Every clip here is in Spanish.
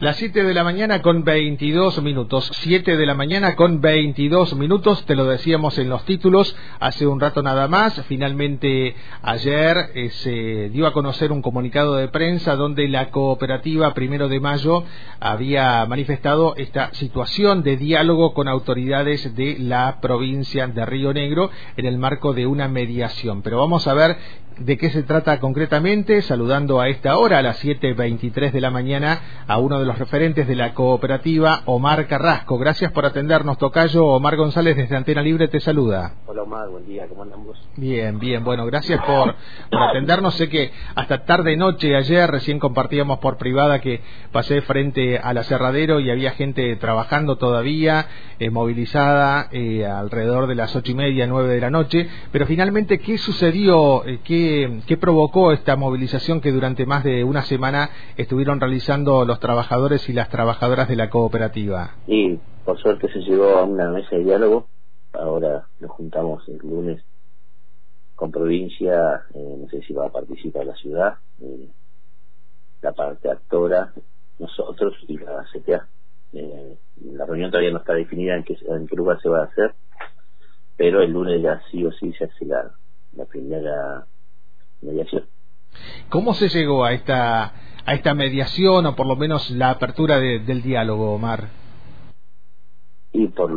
Las 7 de la mañana con 22 minutos. 7 de la mañana con 22 minutos. Te lo decíamos en los títulos hace un rato nada más. Finalmente ayer eh, se dio a conocer un comunicado de prensa donde la cooperativa Primero de Mayo había manifestado esta situación de diálogo con autoridades de la provincia de Río Negro en el marco de una mediación. Pero vamos a ver de qué se trata concretamente, saludando a esta hora, a las 7.23 de la mañana, a uno de los referentes de la cooperativa, Omar Carrasco. Gracias por atendernos, Tocayo. Omar González desde Antena Libre te saluda. Hola Omar, buen día, ¿cómo andamos? Bien, bien, bueno, gracias por, atendernos. Sé que hasta tarde noche ayer recién compartíamos por privada que pasé frente al aserradero y había gente trabajando todavía, eh, movilizada eh, alrededor de las ocho y media, nueve de la noche, pero finalmente, ¿qué sucedió? Eh, ¿Qué provocó esta movilización que durante más de una semana estuvieron realizando los trabajadores y las trabajadoras de la cooperativa? Y por suerte se llegó a una mesa de diálogo. Ahora nos juntamos el lunes con provincia, eh, no sé si va a participar la ciudad, eh, la parte actora, nosotros y la CTA. Eh, la reunión todavía no está definida en qué, en qué lugar se va a hacer, pero el lunes ya sí o sí se hace la primera mediación. ¿Cómo se llegó a esta a esta mediación o por lo menos la apertura del diálogo, Omar? Y por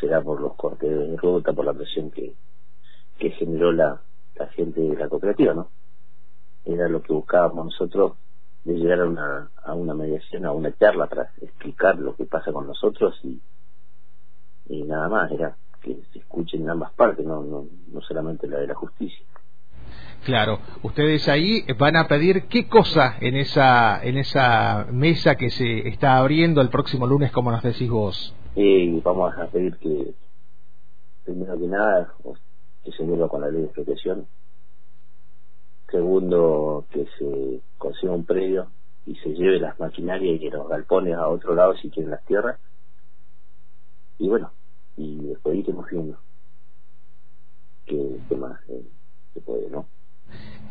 será por los cortes de ruta, por la presión que, que generó la, la gente de la cooperativa, ¿no? Era lo que buscábamos nosotros de llegar a una, a una mediación, a una charla para explicar lo que pasa con nosotros y, y nada más, era que se escuchen ambas partes, no, no, no solamente la de la justicia. Claro, ustedes ahí van a pedir qué cosa en esa en esa mesa que se está abriendo el próximo lunes, como nos decís vos. Y vamos a pedir que, primero que nada, que se vuelva con la ley de protección. Segundo, que se consiga un predio y se lleve las maquinarias y que los galpones a otro lado si quieren las tierras. Y bueno, y después iremos viendo qué, qué más eh, se puede, ¿no?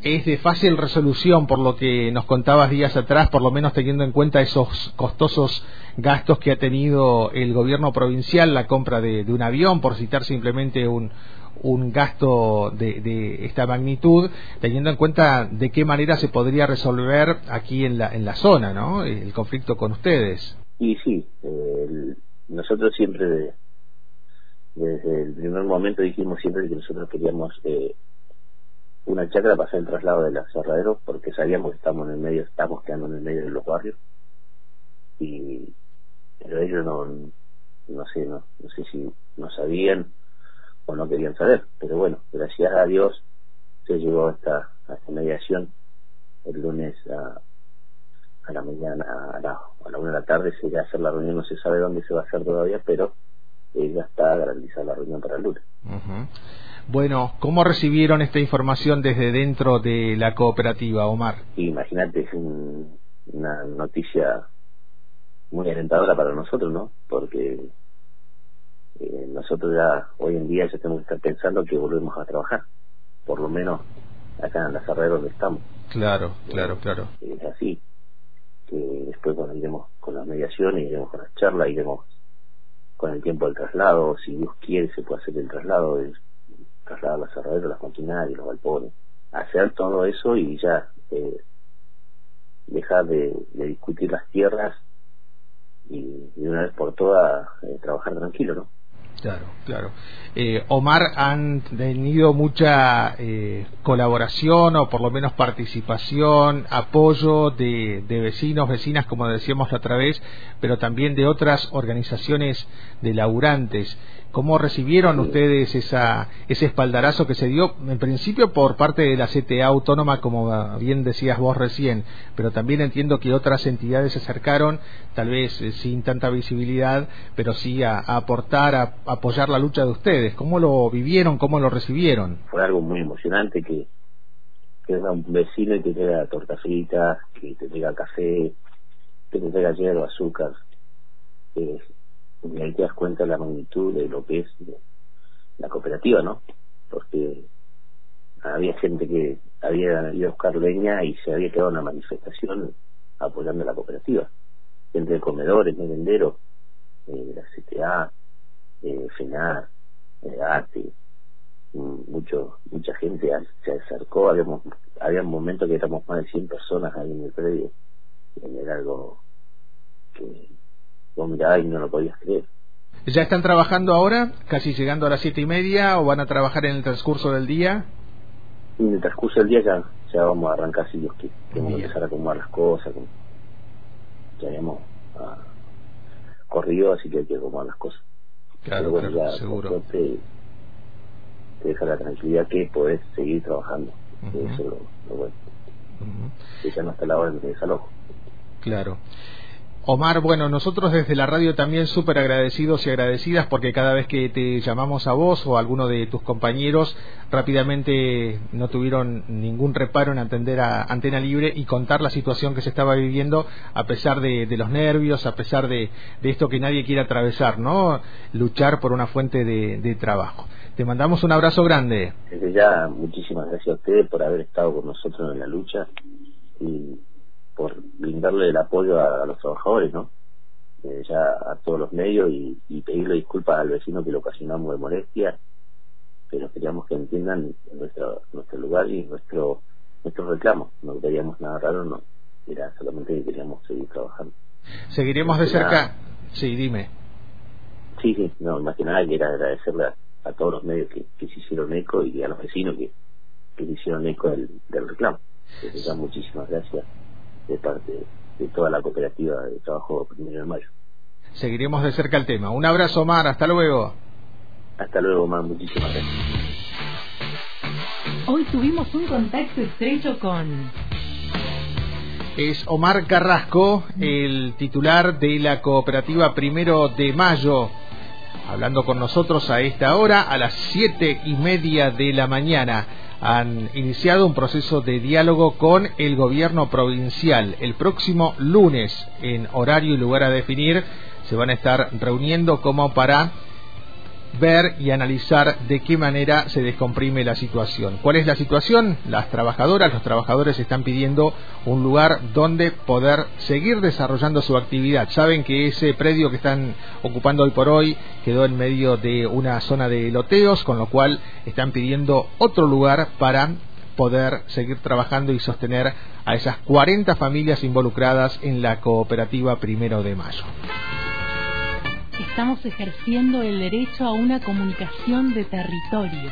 es de fácil resolución por lo que nos contabas días atrás, por lo menos teniendo en cuenta esos costosos gastos que ha tenido el gobierno provincial, la compra de, un avión, por citar simplemente un, un gasto de, esta magnitud, teniendo en cuenta de qué manera se podría resolver aquí en la, en la zona, ¿no? El conflicto con ustedes. Y sí, nosotros siempre, desde el primer momento dijimos siempre que nosotros queríamos eh, una chacra para hacer el traslado del aserradero porque sabíamos que estamos en el medio, estamos quedando en el medio de los barrios. Y pero ellos no no sé no, no sé si no sabían o no querían saber. Pero bueno gracias a Dios se llegó a esta, mediación el lunes a, a la mañana a la, a la una de la tarde. Se irá a hacer la reunión no se sabe dónde se va a hacer todavía pero eh, ya está garantizada la reunión para el lunes bueno, ¿cómo recibieron esta información desde dentro de la cooperativa, Omar? Imagínate, es una noticia muy alentadora para nosotros, ¿no? Porque eh, nosotros ya hoy en día ya tenemos que estar pensando que volvemos a trabajar, por lo menos acá en la carrera donde estamos. Claro, claro, claro. Es así, que después iremos con las mediaciones, iremos con las charlas, iremos con el tiempo del traslado, si Dios quiere se puede hacer el traslado, trasladar las cerraderas, las maquinarias, los galpones, hacer todo eso y ya eh, dejar de, discutir las tierras y, de una vez por todas eh, trabajar tranquilo, ¿no? Claro, claro. Eh, Omar, han tenido mucha eh, colaboración o por lo menos participación, apoyo de, de, vecinos, vecinas, como decíamos la otra vez, pero también de otras organizaciones de laburantes. ¿Cómo recibieron ustedes esa, ese espaldarazo que se dio, en principio, por parte de la CTA autónoma, como bien decías vos recién, pero también entiendo que otras entidades se acercaron, tal vez eh, sin tanta visibilidad, pero sí a, aportar, a, apoyar la lucha de ustedes? ¿Cómo lo vivieron, cómo lo recibieron? Fue algo muy emocionante que, que venga un vecino y te traiga torta frita, que te traiga café, que te traiga hierro, azúcar. Eh, y ahí te das cuenta de la magnitud de lo que es la cooperativa, ¿no? Porque había gente que había ido a buscar leña y se había quedado una manifestación apoyando a la cooperativa. gente de comedores, merenderos, eh, la CTA, eh, FENAR, eh, ATE, mucho, mucha gente se acercó, habíamos, había momentos que éramos más de 100 personas ahí en el predio, era algo que vos mirabas y no lo podías creer. ¿Ya están trabajando ahora, casi llegando a las siete y media, o van a trabajar en el transcurso del día? En el transcurso del día ya, ya vamos a arrancar si Dios quiere. Tenemos que empezar a acomodar las cosas. Ya habíamos ah, corrido, así que hay que acomodar las cosas. Claro, bueno, ya seguro. Te, deja la tranquilidad que podés seguir trabajando. Eso es lo, bueno. Que ya no está la hora de desalojo. Claro. Omar, bueno, nosotros desde la radio también súper agradecidos y agradecidas porque cada vez que te llamamos a vos o a alguno de tus compañeros, rápidamente no tuvieron ningún reparo en atender a Antena Libre y contar la situación que se estaba viviendo a pesar de, los nervios, a pesar de, esto que nadie quiere atravesar, ¿no? Luchar por una fuente de, trabajo. Te mandamos un abrazo grande. Desde ya, muchísimas gracias a ustedes por haber estado con nosotros en la lucha y por brindarle el apoyo a, los trabajadores, ¿no? Eh, ya a todos los medios y, pedirle disculpas al vecino que le ocasionamos de molestia, pero queríamos que entiendan nuestro, nuestro lugar y nuestro nuestro reclamo. No queríamos nada raro, no. Era solamente que queríamos seguir trabajando. Seguiremos de cerca. Sí, dime. Sí, sí, no, más que nada quiero agradecerle a, todos los medios que, se hicieron eco y a los vecinos que, que se hicieron eco del, del reclamo. Entonces, muchísimas gracias de parte de toda la cooperativa de trabajo primero de mayo. Seguiremos de cerca el tema. Un abrazo, Omar. Hasta luego. Hasta luego, Omar. Muchísimas gracias. Hoy tuvimos un contacto estrecho con... Es Omar Carrasco, el titular de la cooperativa Primero de Mayo, hablando con nosotros a esta hora, a las siete y media de la mañana han iniciado un proceso de diálogo con el gobierno provincial. El próximo lunes, en horario y lugar a definir, se van a estar reuniendo como para ver y analizar de qué manera se descomprime la situación. ¿Cuál es la situación? Las trabajadoras, los trabajadores están pidiendo un lugar donde poder seguir desarrollando su actividad. Saben que ese predio que están ocupando hoy por hoy quedó en medio de una zona de loteos, con lo cual están pidiendo otro lugar para poder seguir trabajando y sostener a esas 40 familias involucradas en la cooperativa Primero de Mayo estamos ejerciendo el derecho a una comunicación de territorio.